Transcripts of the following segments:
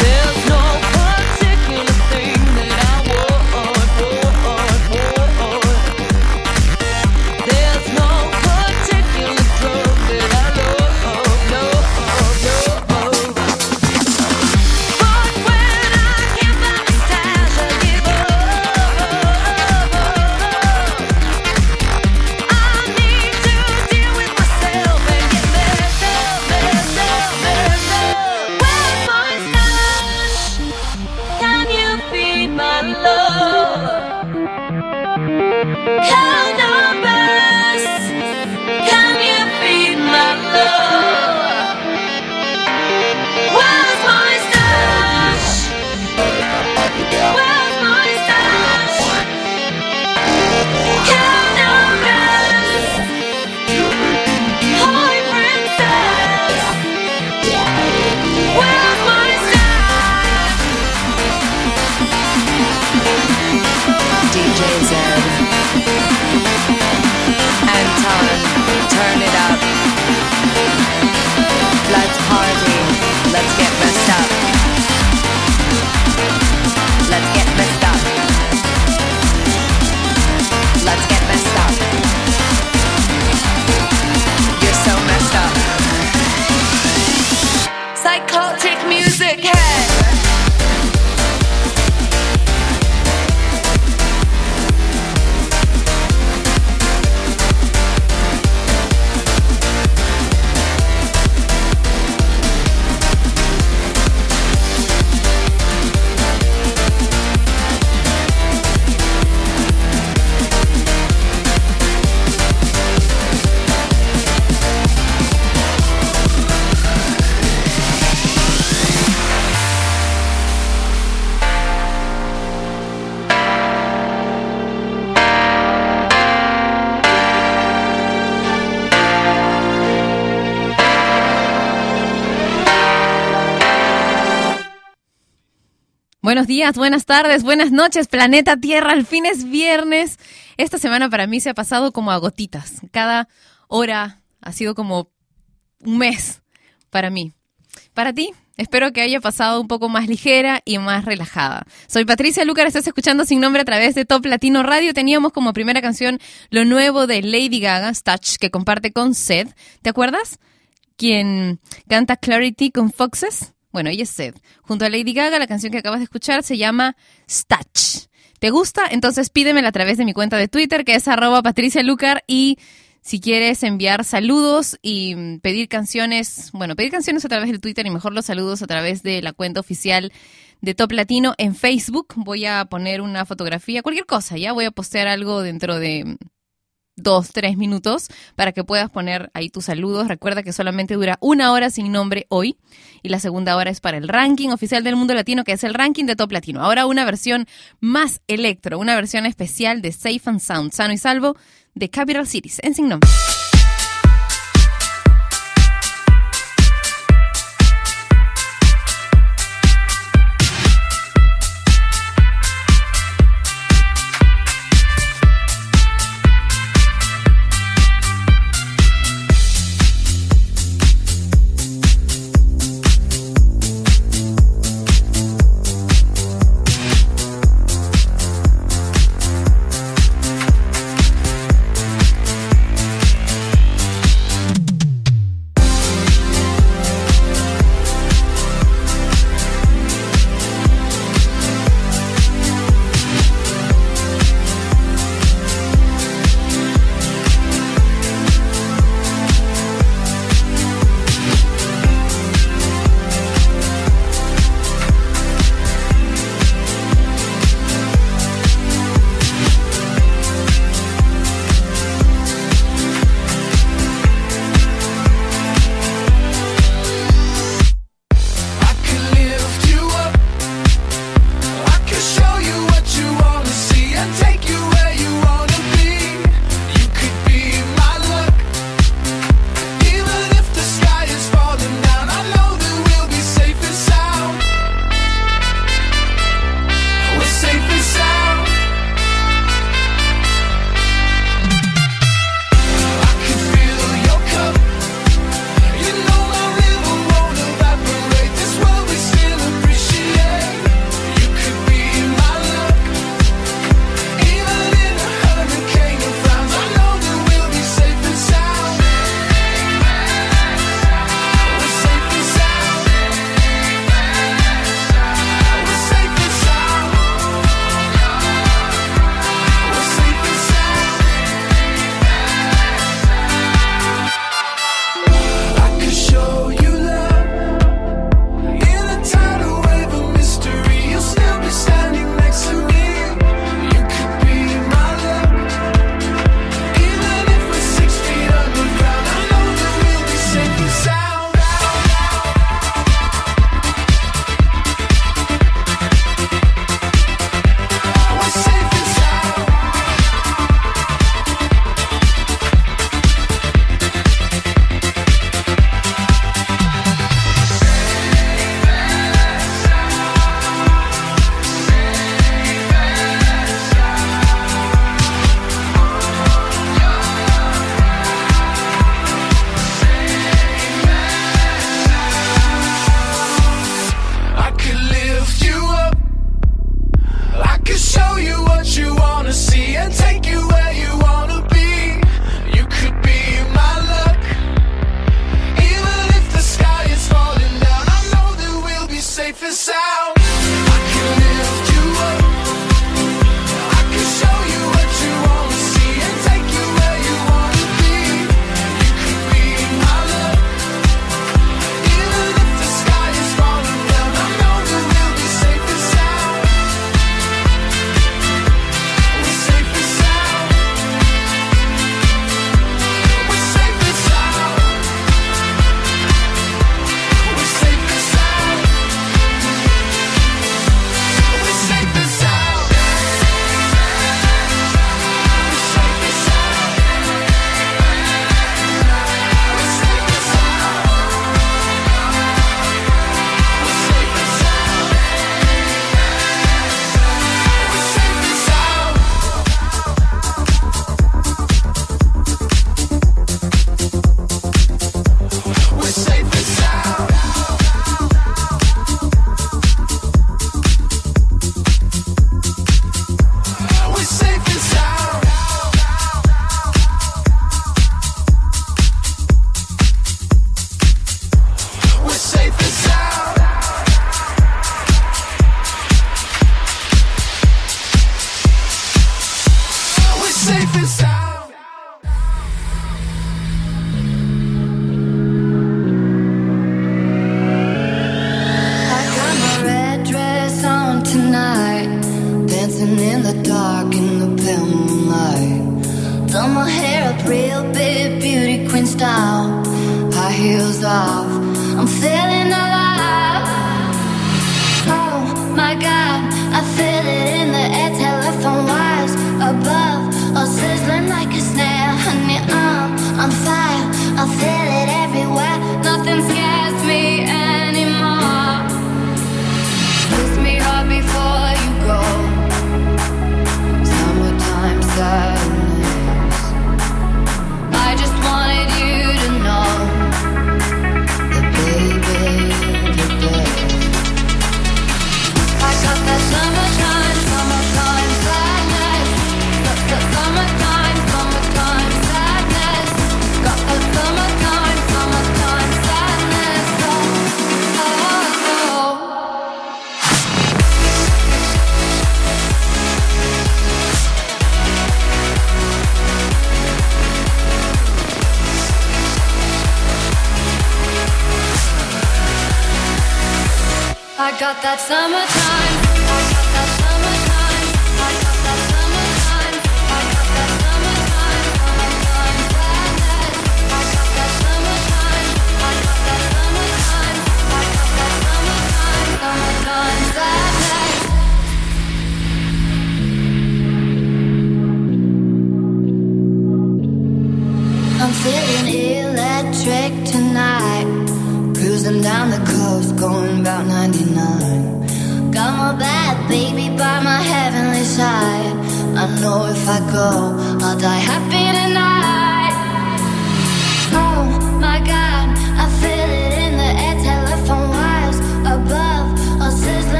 There's no buenos días, buenas tardes, buenas noches, planeta Tierra. Al fin es viernes. Esta semana para mí se ha pasado como a gotitas. Cada hora ha sido como un mes para mí. Para ti, espero que haya pasado un poco más ligera y más relajada. Soy Patricia Lucar, estás escuchando Sin Nombre a través de Top Latino Radio. Teníamos como primera canción lo nuevo de Lady Gaga, Touch, que comparte con Seth. ¿Te acuerdas? Quien canta Clarity con Foxes. Bueno, ella es Seth. Junto a Lady Gaga, la canción que acabas de escuchar se llama Stutch. ¿Te gusta? Entonces pídemela a través de mi cuenta de Twitter, que es arroba Patricia Lucar, y si quieres enviar saludos y mm, pedir canciones, bueno, pedir canciones a través del Twitter y mejor los saludos a través de la cuenta oficial de Top Latino en Facebook. Voy a poner una fotografía, cualquier cosa, ya voy a postear algo dentro de dos, tres minutos para que puedas poner ahí tus saludos. Recuerda que solamente dura una hora sin nombre hoy y la segunda hora es para el ranking oficial del mundo latino, que es el ranking de Top Latino. Ahora una versión más electro, una versión especial de Safe and Sound, sano y salvo, de Capital Cities, en sin nombre.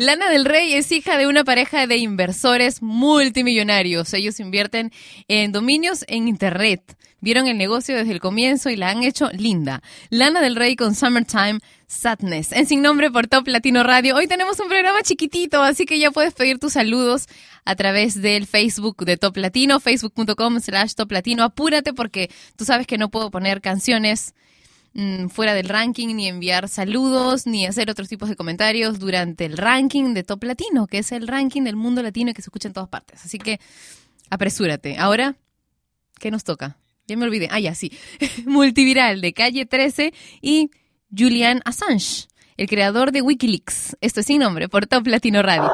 Lana del Rey es hija de una pareja de inversores multimillonarios. Ellos invierten en dominios en Internet. Vieron el negocio desde el comienzo y la han hecho linda. Lana del Rey con Summertime Sadness. En Sin Nombre por Top Latino Radio. Hoy tenemos un programa chiquitito, así que ya puedes pedir tus saludos a través del Facebook de Top Latino, facebook.com slash Top Latino. Apúrate porque tú sabes que no puedo poner canciones mm, fuera del ranking, ni enviar saludos, ni hacer otros tipos de comentarios durante el ranking de Top Latino, que es el ranking del mundo latino y que se escucha en todas partes. Así que apresúrate. Ahora, ¿qué nos toca? Ya me olvidé. Ah, ya, sí. Multiviral de Calle 13 y Julian Assange, el creador de Wikileaks. Esto es sin nombre por Top Latino Radio.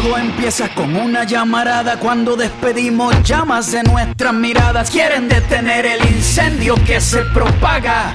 Todo empieza con una llamarada cuando despedimos llamas de nuestras miradas. Quieren detener el incendio que se propaga.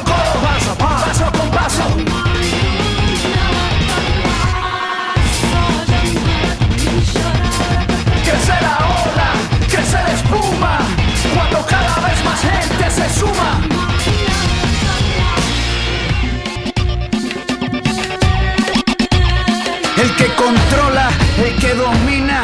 paso, con paso. Crece la ola, crece la espuma, cuando cada vez más gente se suma. El que controla, el que domina,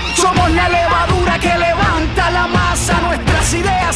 Somos la levadura que levanta la masa. Nuestras ideas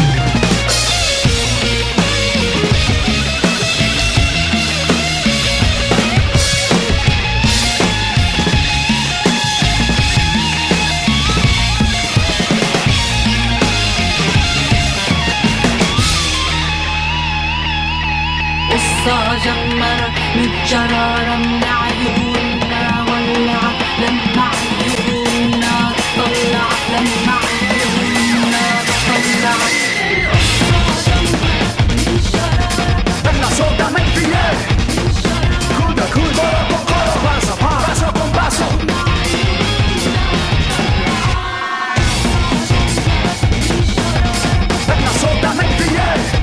متجرر من عيوننا ولع لما عيوننا طلع لما عيوننا طلع Venga, soltame el billete. Codo, codo, con codo, paso, paso con paso. Venga, soltame el billete.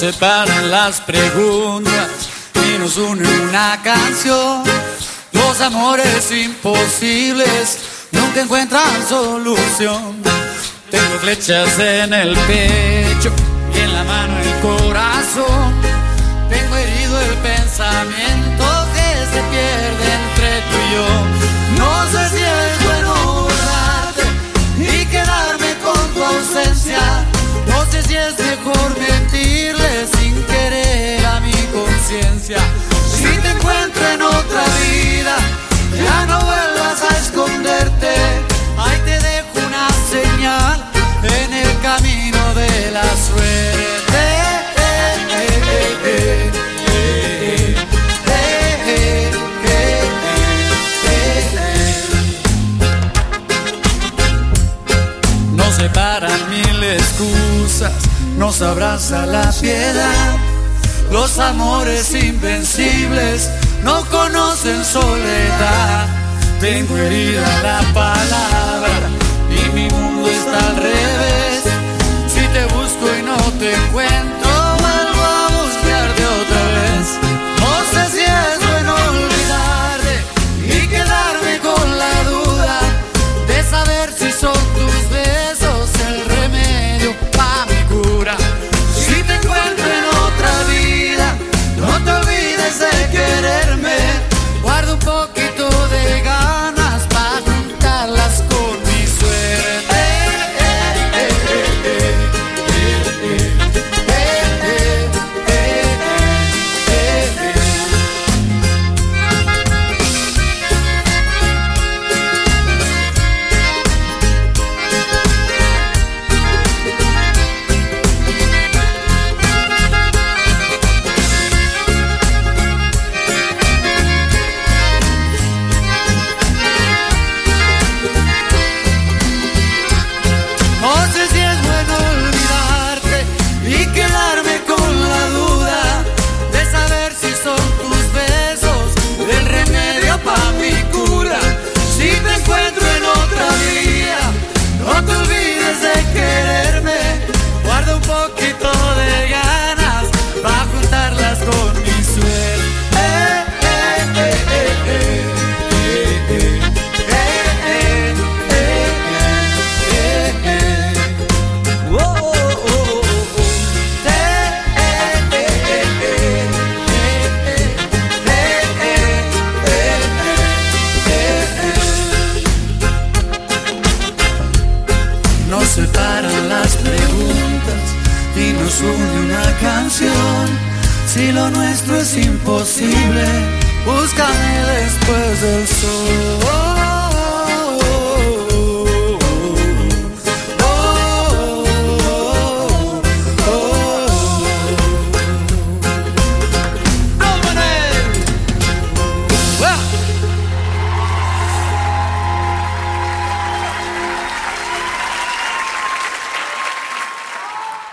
separan las preguntas y nos une una canción. Los amores imposibles nunca encuentran solución. Tengo flechas en el pecho y en la mano el corazón. Tengo herido el pensamiento que se pierde entre tú y yo. Si te encuentro en otra vida, ya no vuelvas a esconderte. Ahí te dejo una señal en el camino de la suerte. Nos separan mil excusas, nos abraza la piedad. Los amores invencibles no conocen soledad. Tengo herida la palabra y mi mundo está alrededor.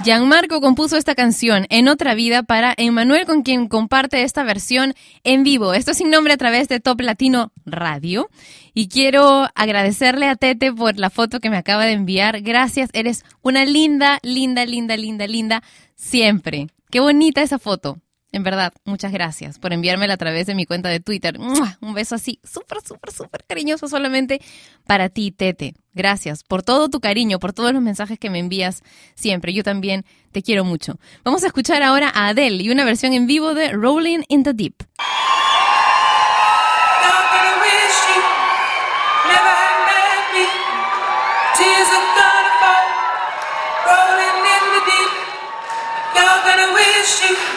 Gianmarco compuso esta canción en otra vida para Emanuel, con quien comparte esta versión en vivo. Esto sin nombre a través de Top Latino Radio. Y quiero agradecerle a Tete por la foto que me acaba de enviar. Gracias, eres una linda, linda, linda, linda, linda, siempre. Qué bonita esa foto. En verdad, muchas gracias por enviármela a través de mi cuenta de Twitter. Un beso así, súper, súper, súper cariñoso solamente para ti, Tete. Gracias por todo tu cariño, por todos los mensajes que me envías siempre. Yo también te quiero mucho. Vamos a escuchar ahora a Adele y una versión en vivo de Rolling in the Deep. Rolling in the deep.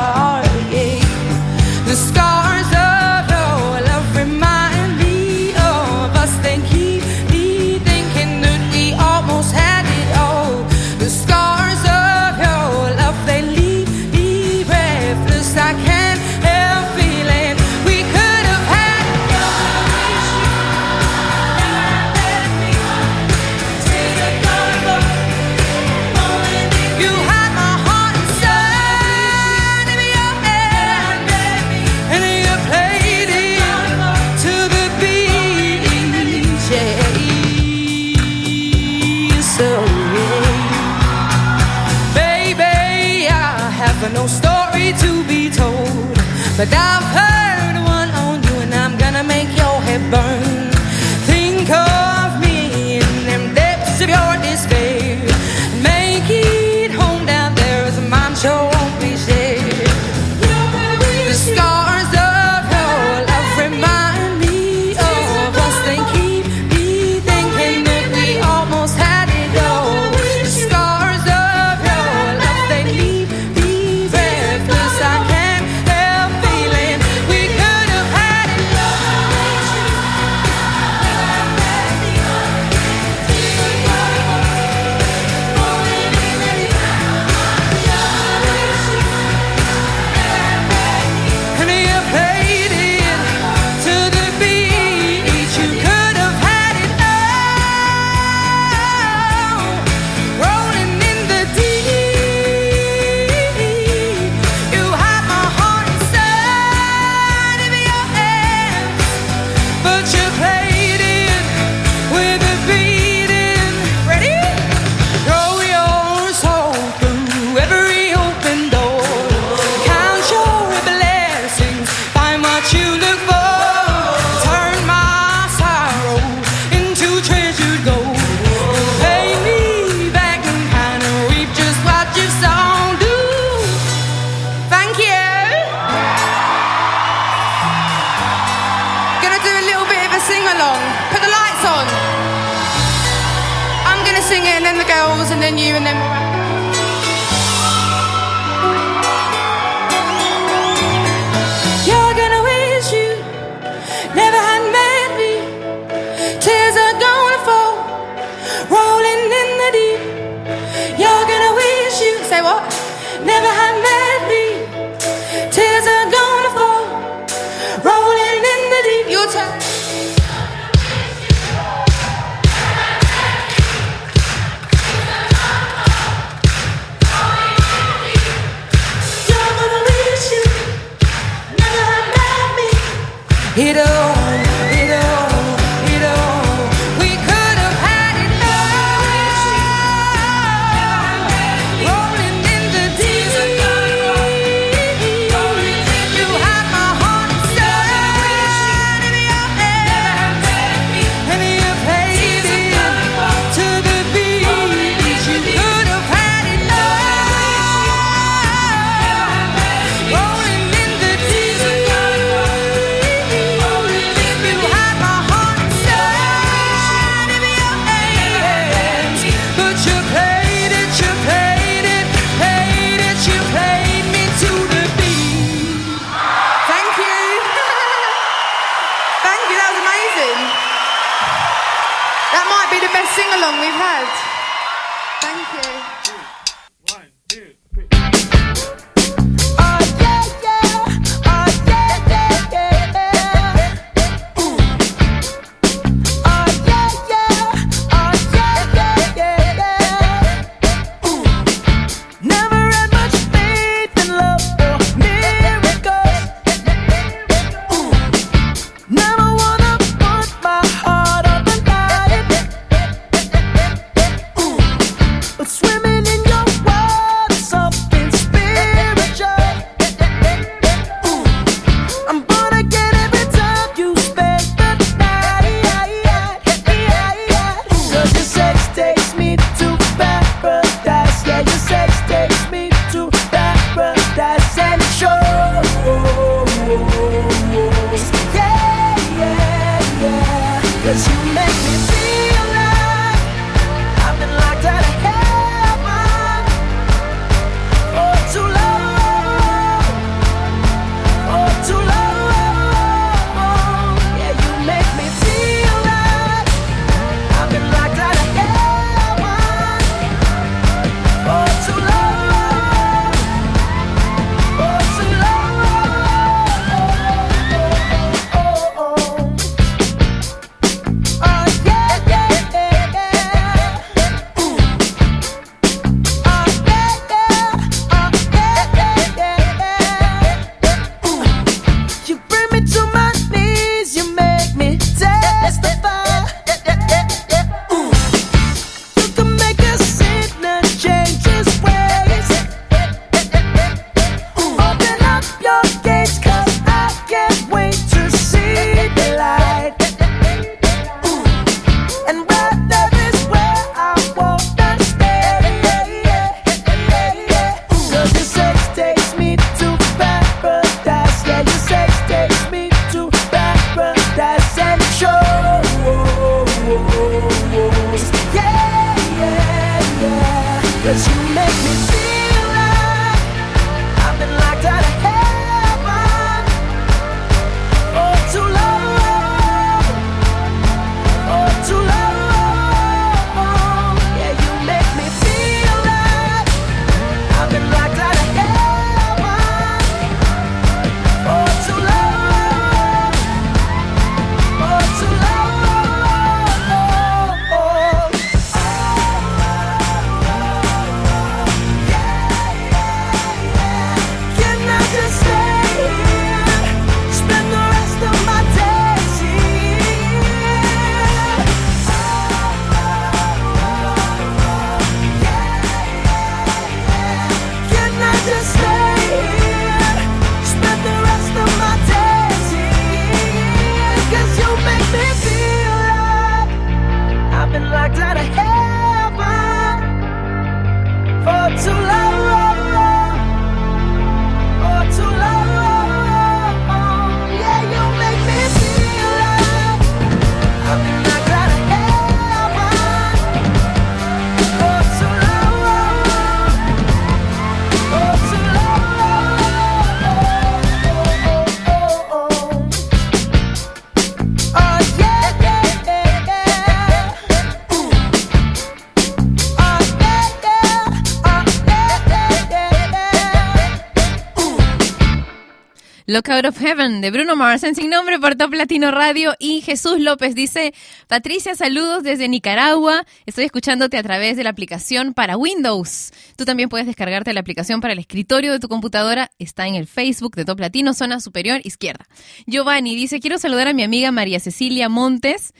Lookout of Heaven de Bruno Mars en sin nombre por Top Latino Radio y Jesús López dice, Patricia, saludos desde Nicaragua, estoy escuchándote a través de la aplicación para Windows. Tú también puedes descargarte la aplicación para el escritorio de tu computadora, está en el Facebook de Top Latino, zona superior izquierda. Giovanni dice, quiero saludar a mi amiga María Cecilia Montes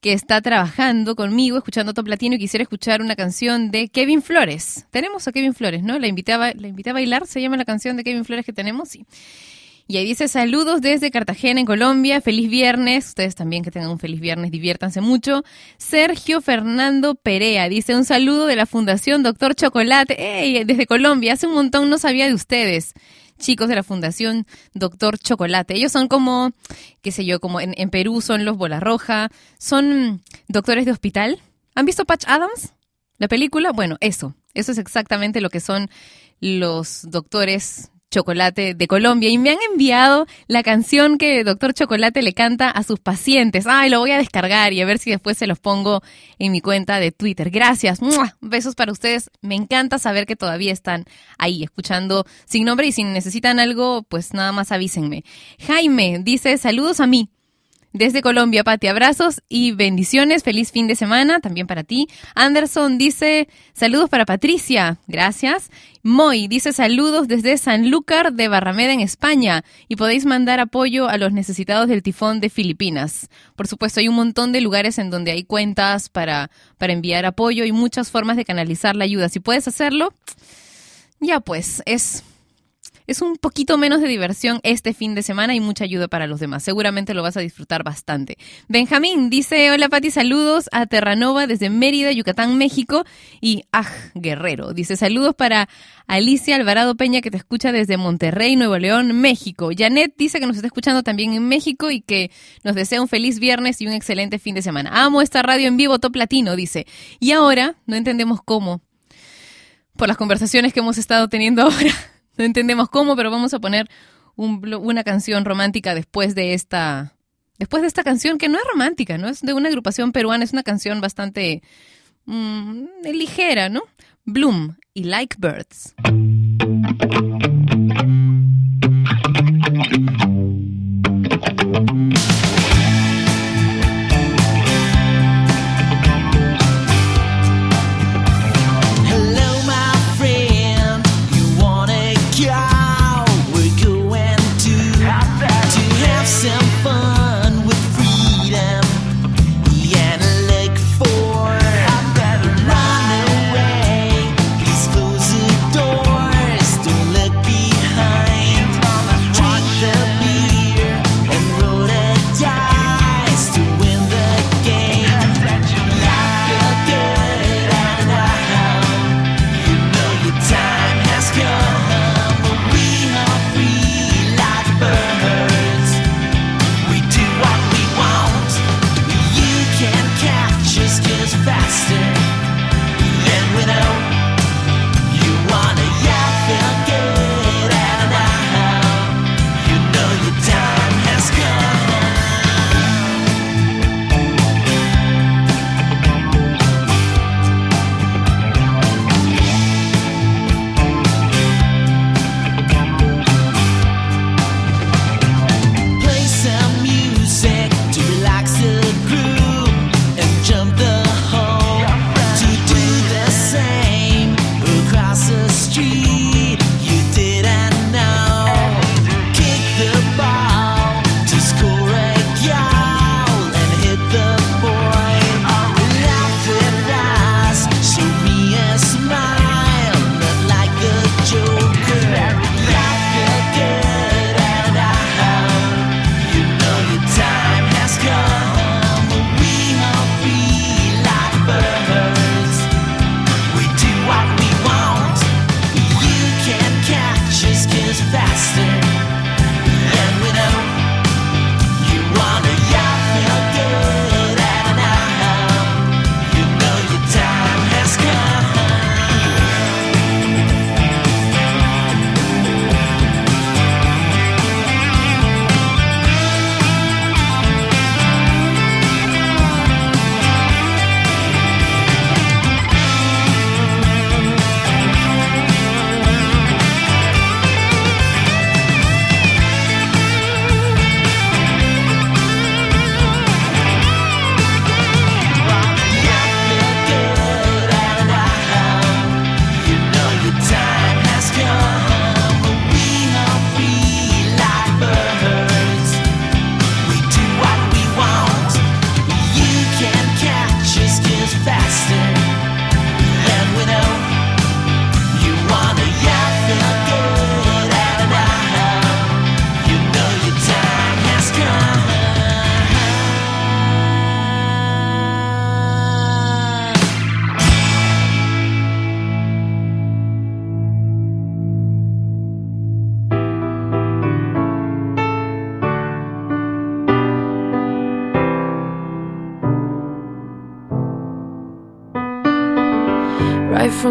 que está trabajando conmigo, escuchando Top Latino y quisiera escuchar una canción de Kevin Flores. Tenemos a Kevin Flores, ¿no? La invité a, la invité a bailar, se llama la canción de Kevin Flores que tenemos, sí. Y ahí dice saludos desde Cartagena, en Colombia. Feliz viernes. Ustedes también que tengan un feliz viernes, diviértanse mucho. Sergio Fernando Perea dice un saludo de la Fundación Doctor Chocolate. Desde Colombia. Hace un montón no sabía de ustedes. Chicos de la Fundación Doctor Chocolate. Ellos son como, qué sé yo, como en, en Perú son los Bola Roja. Son doctores de hospital. ¿Han visto Patch Adams? La película, bueno, eso, eso es exactamente lo que son los doctores Chocolate de Colombia y me han enviado la canción que Doctor Chocolate le canta a sus pacientes. Ay, lo voy a descargar y a ver si después se los pongo en mi cuenta de Twitter. Gracias. Besos para ustedes. Me encanta saber que todavía están ahí escuchando sin nombre y si necesitan algo, pues nada más avísenme. Jaime dice saludos a mí. Desde Colombia, Pati, abrazos y bendiciones. Feliz fin de semana también para ti. Anderson dice saludos para Patricia. Gracias. Moy dice saludos desde Sanlúcar de Barrameda en España y podéis mandar apoyo a los necesitados del tifón de Filipinas. Por supuesto, hay un montón de lugares en donde hay cuentas para, para enviar apoyo y muchas formas de canalizar la ayuda. Si puedes hacerlo, ya pues, es es un poquito menos de diversión este fin de semana y mucha ayuda para los demás. Seguramente lo vas a disfrutar bastante. Benjamín dice, hola Pati, saludos a Terranova desde Mérida, Yucatán, México. Y Aj Guerrero dice, saludos para Alicia Alvarado Peña que te escucha desde Monterrey, Nuevo León, México. Janet dice que nos está escuchando también en México y que nos desea un feliz viernes y un excelente fin de semana. Amo esta radio en vivo, top latino, dice. Y ahora, no entendemos cómo, por las conversaciones que hemos estado teniendo ahora. No entendemos cómo, pero vamos a poner una canción romántica después de esta. Después de esta canción, que no es romántica, ¿no? Es de una agrupación peruana, es una canción bastante mm, ligera, ¿no? Bloom y Like Birds.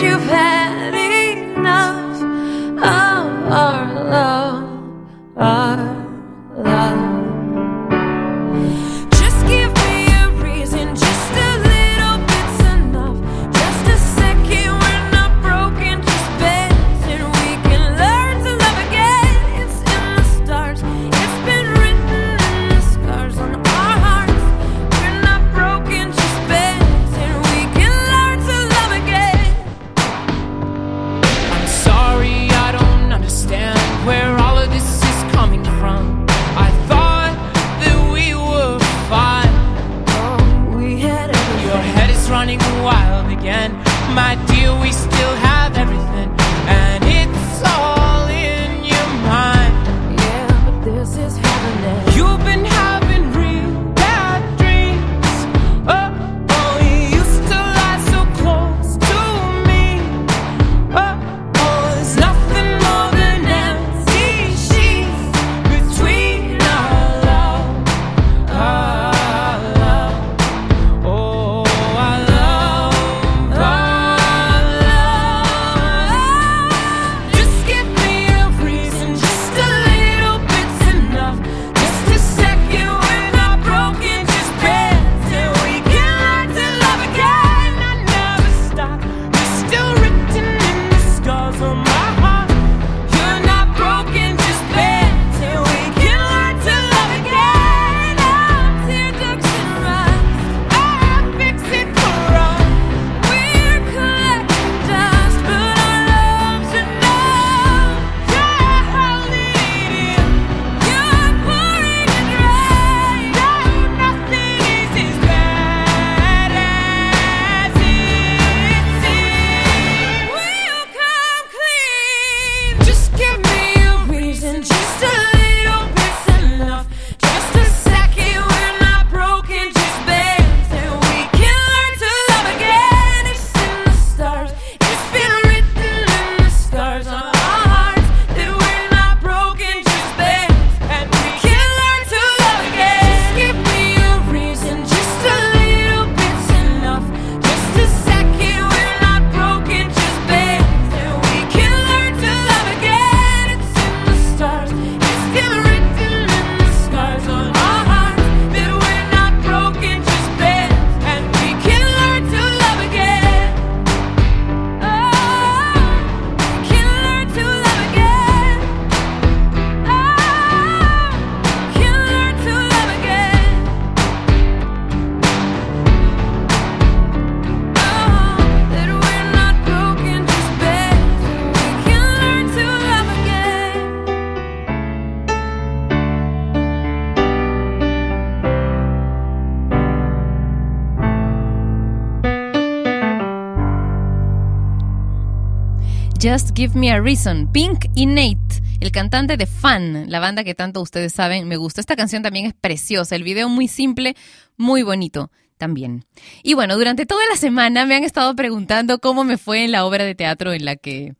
you've had enough of our love, our Just Give Me a Reason, Pink y Nate, el cantante de Fan, la banda que tanto ustedes saben me gusta. Esta canción también es preciosa, el video muy simple, muy bonito también. Y bueno, durante toda la semana me han estado preguntando cómo me fue en la obra de teatro en la que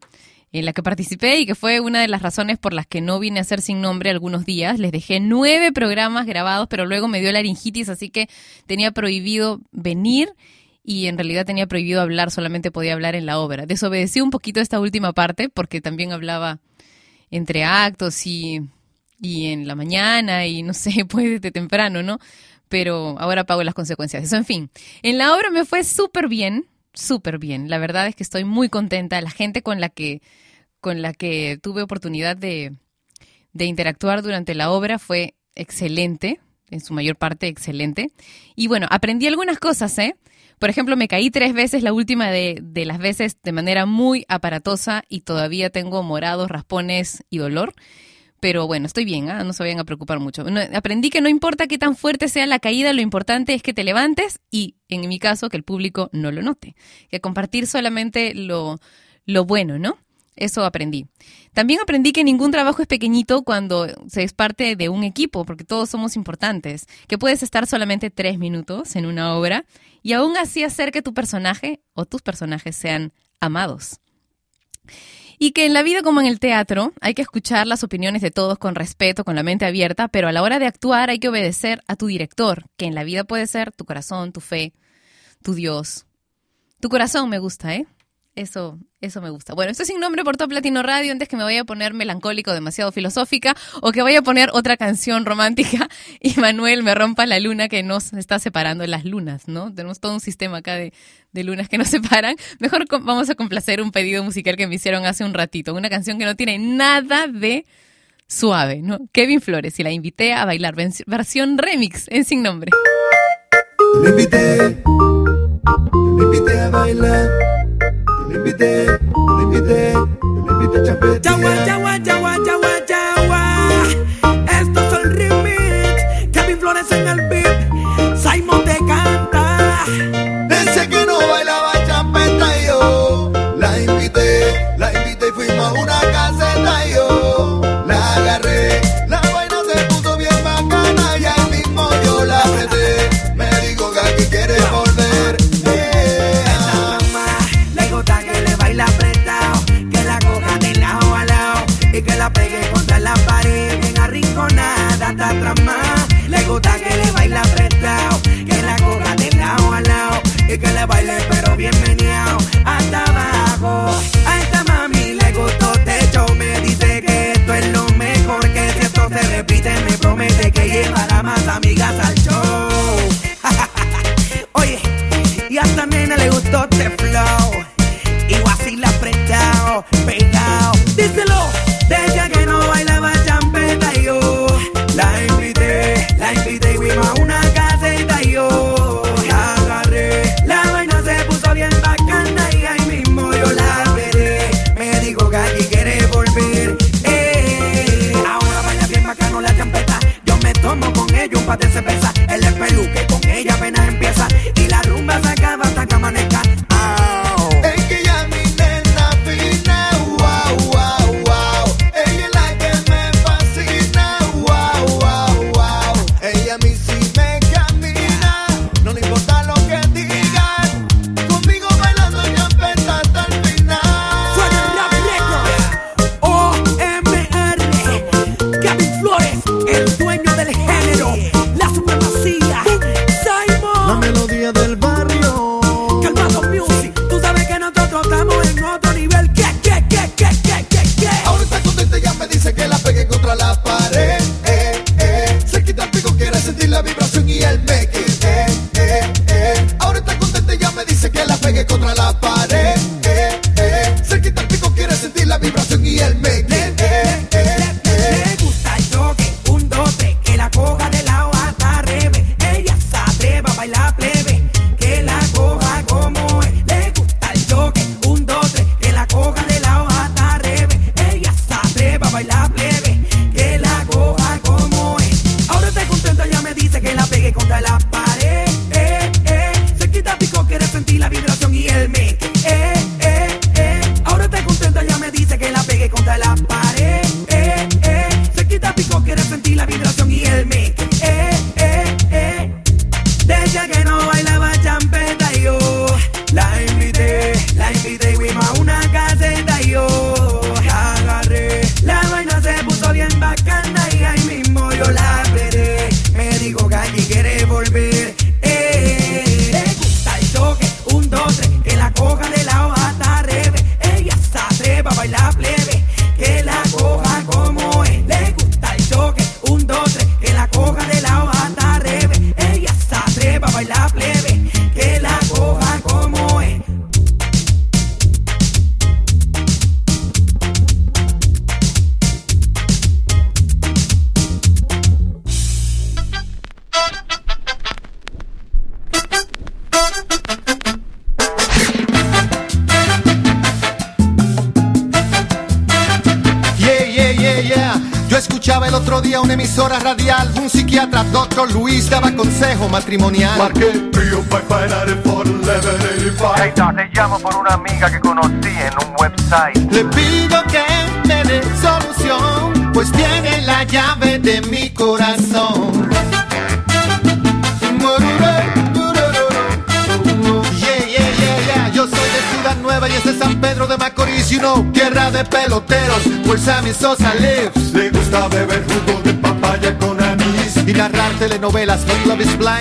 en la que participé y que fue una de las razones por las que no vine a hacer sin nombre algunos días. Les dejé nueve programas grabados, pero luego me dio laringitis, así que tenía prohibido venir y en realidad tenía prohibido hablar, solamente podía hablar en la obra. Desobedecí un poquito esta última parte porque también hablaba entre actos y, y en la mañana y no sé, pues de temprano, ¿no? Pero ahora pago las consecuencias. Eso, en fin. En la obra me fue súper bien, súper bien. La verdad es que estoy muy contenta. La gente con la que, con la que tuve oportunidad de, de interactuar durante la obra fue excelente, en su mayor parte excelente. Y bueno, aprendí algunas cosas, ¿eh? Por ejemplo, me caí tres veces, la última de, de las veces de manera muy aparatosa y todavía tengo morados, raspones y dolor. Pero bueno, estoy bien, ¿ah? no se vayan a preocupar mucho. Aprendí que no importa qué tan fuerte sea la caída, lo importante es que te levantes y, en mi caso, que el público no lo note. Que compartir solamente lo, lo bueno, ¿no? Eso aprendí. También aprendí que ningún trabajo es pequeñito cuando se es parte de un equipo, porque todos somos importantes. Que puedes estar solamente tres minutos en una obra y aún así hacer que tu personaje o tus personajes sean amados. Y que en la vida como en el teatro hay que escuchar las opiniones de todos con respeto, con la mente abierta, pero a la hora de actuar hay que obedecer a tu director, que en la vida puede ser tu corazón, tu fe, tu Dios. Tu corazón me gusta, ¿eh? Eso, eso me gusta. Bueno, esto es sin nombre por Top Latino Radio. Antes que me vaya a poner melancólico, demasiado filosófica, o que vaya a poner otra canción romántica y Manuel me rompa la luna que nos está separando las lunas, ¿no? Tenemos todo un sistema acá de, de lunas que nos separan. Mejor vamos a complacer un pedido musical que me hicieron hace un ratito. Una canción que no tiene nada de suave, ¿no? Kevin Flores y la invité a bailar versión remix en sin nombre. Invité, invité a bailar, yo le invité, yo le invité, yo le que le baile pero bien meneado. Hasta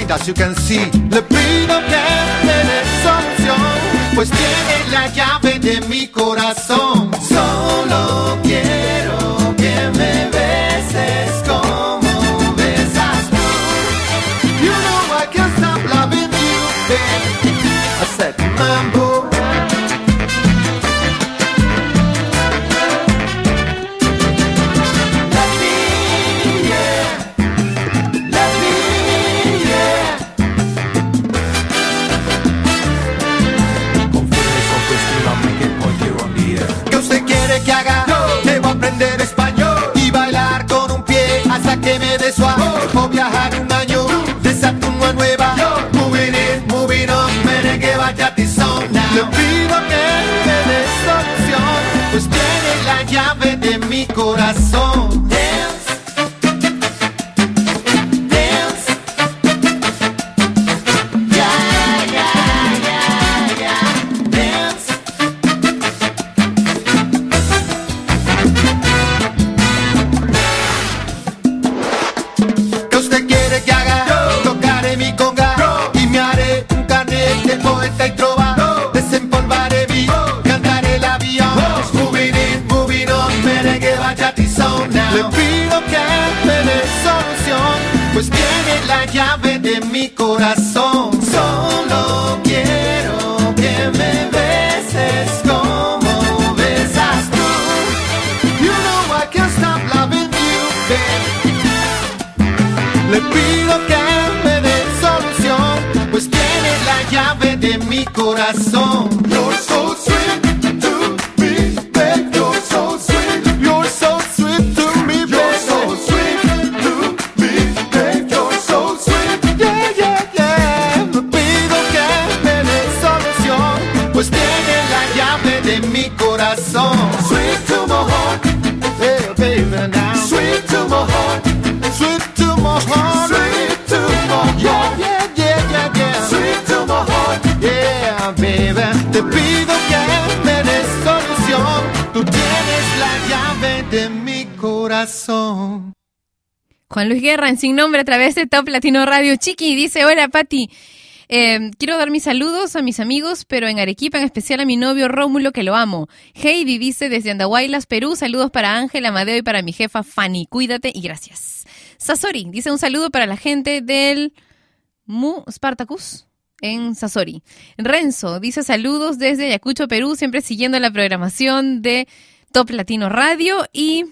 blind, as you can see. Le pido que me dé solución, pues tiene la llave de mi corazón. Juan Luis Guerra en Sin Nombre a través de Top Latino Radio. Chiqui dice, hola Pati. Eh, quiero dar mis saludos a mis amigos, pero en Arequipa, en especial a mi novio Rómulo, que lo amo. Heidi dice desde Andahuaylas, Perú, saludos para Ángel, Amadeo y para mi jefa Fanny. Cuídate y gracias. Sasori dice un saludo para la gente del Mu Spartacus en Sasori. Renzo dice saludos desde Ayacucho, Perú, siempre siguiendo la programación de Top Latino Radio. Y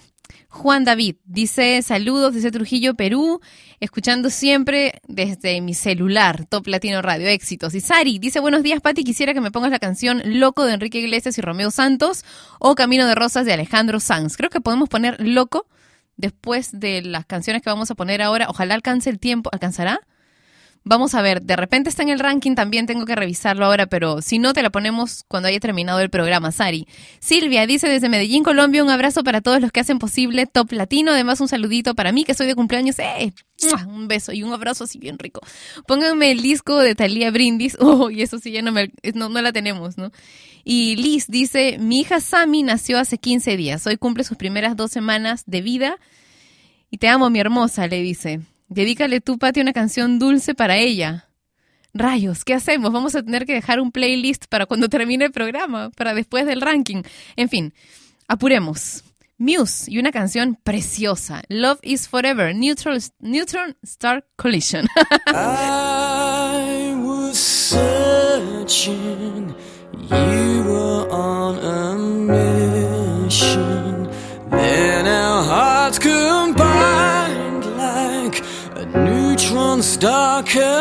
Juan David dice saludos desde Trujillo, Perú, escuchando siempre desde mi celular, Top Latino Radio, éxitos. Y Sari dice buenos días, Pati, quisiera que me pongas la canción Loco de Enrique Iglesias y Romeo Santos o Camino de Rosas de Alejandro Sanz. Creo que podemos poner Loco después de las canciones que vamos a poner ahora. Ojalá alcance el tiempo. ¿Alcanzará? Vamos a ver, de repente está en el ranking, también tengo que revisarlo ahora, pero si no, te la ponemos cuando haya terminado el programa, Sari. Silvia dice desde Medellín, Colombia, un abrazo para todos los que hacen posible Top Latino, además un saludito para mí que soy de cumpleaños, ¡eh! Un beso y un abrazo así bien rico. Pónganme el disco de Talía Brindis, oh, y eso sí ya no, me, no, no la tenemos, ¿no? Y Liz dice, mi hija Sami nació hace 15 días, hoy cumple sus primeras dos semanas de vida y te amo, mi hermosa, le dice. Dedícale tú, Pati, una canción dulce para ella. Rayos, ¿qué hacemos? Vamos a tener que dejar un playlist para cuando termine el programa, para después del ranking. En fin, apuremos. Muse y una canción preciosa. Love is Forever, Neutral, Neutron Star Collision. I was searching, you were on a mission. Then our hearts combined star collision.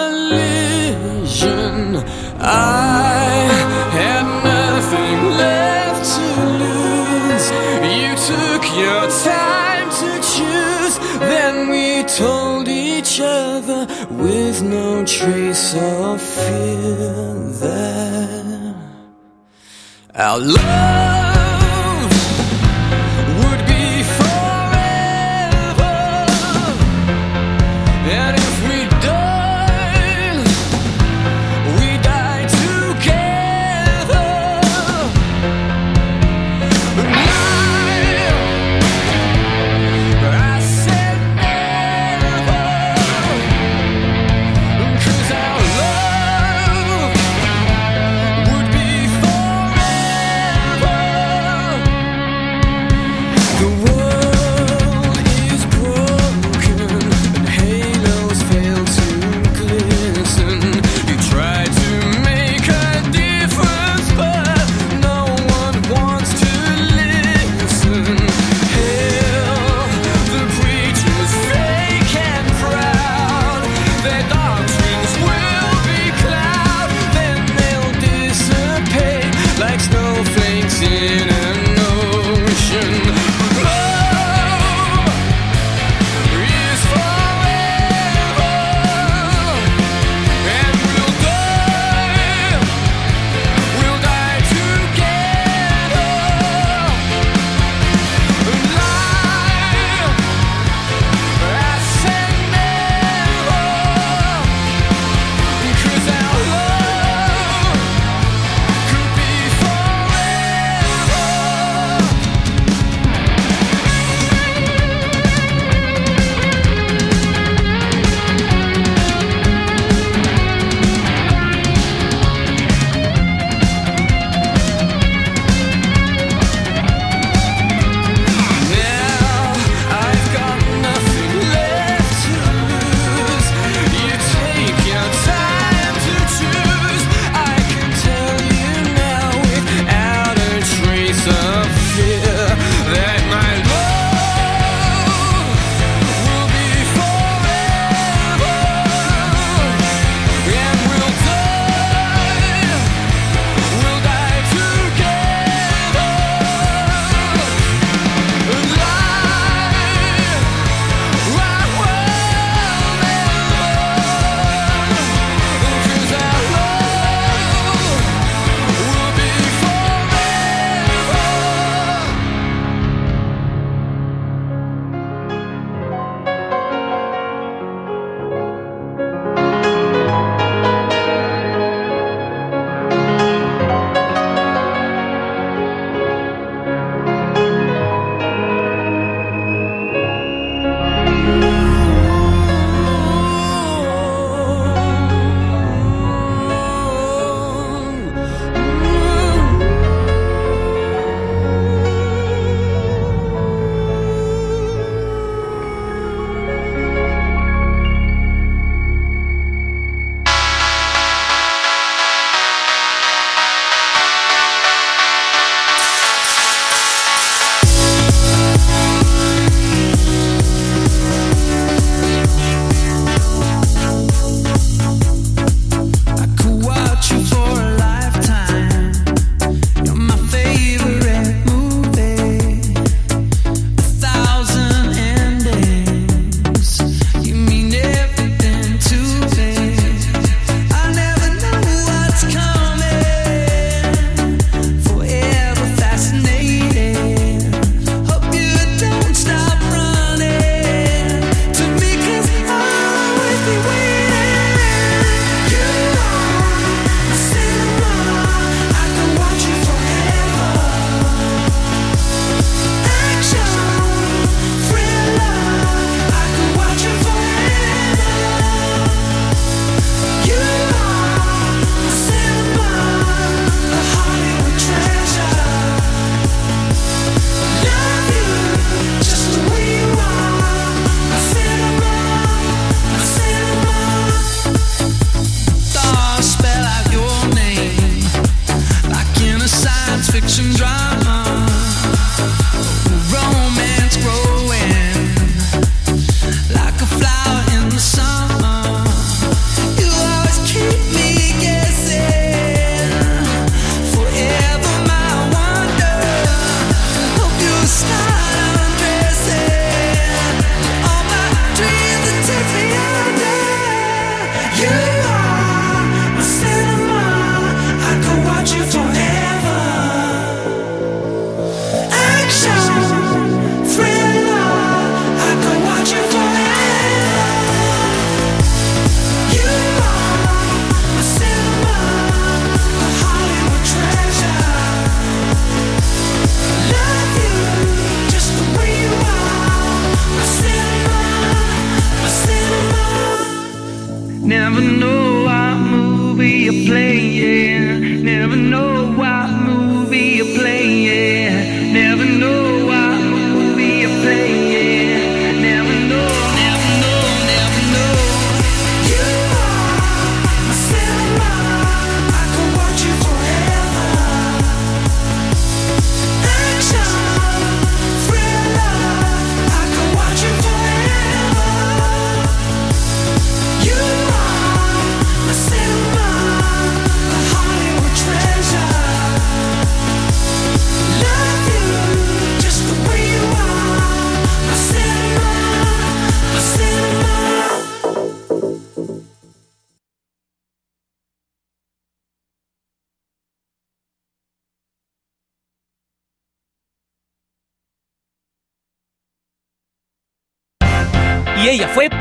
I had nothing left to lose. You took your time to choose. Then we told each other with no trace of fear that our love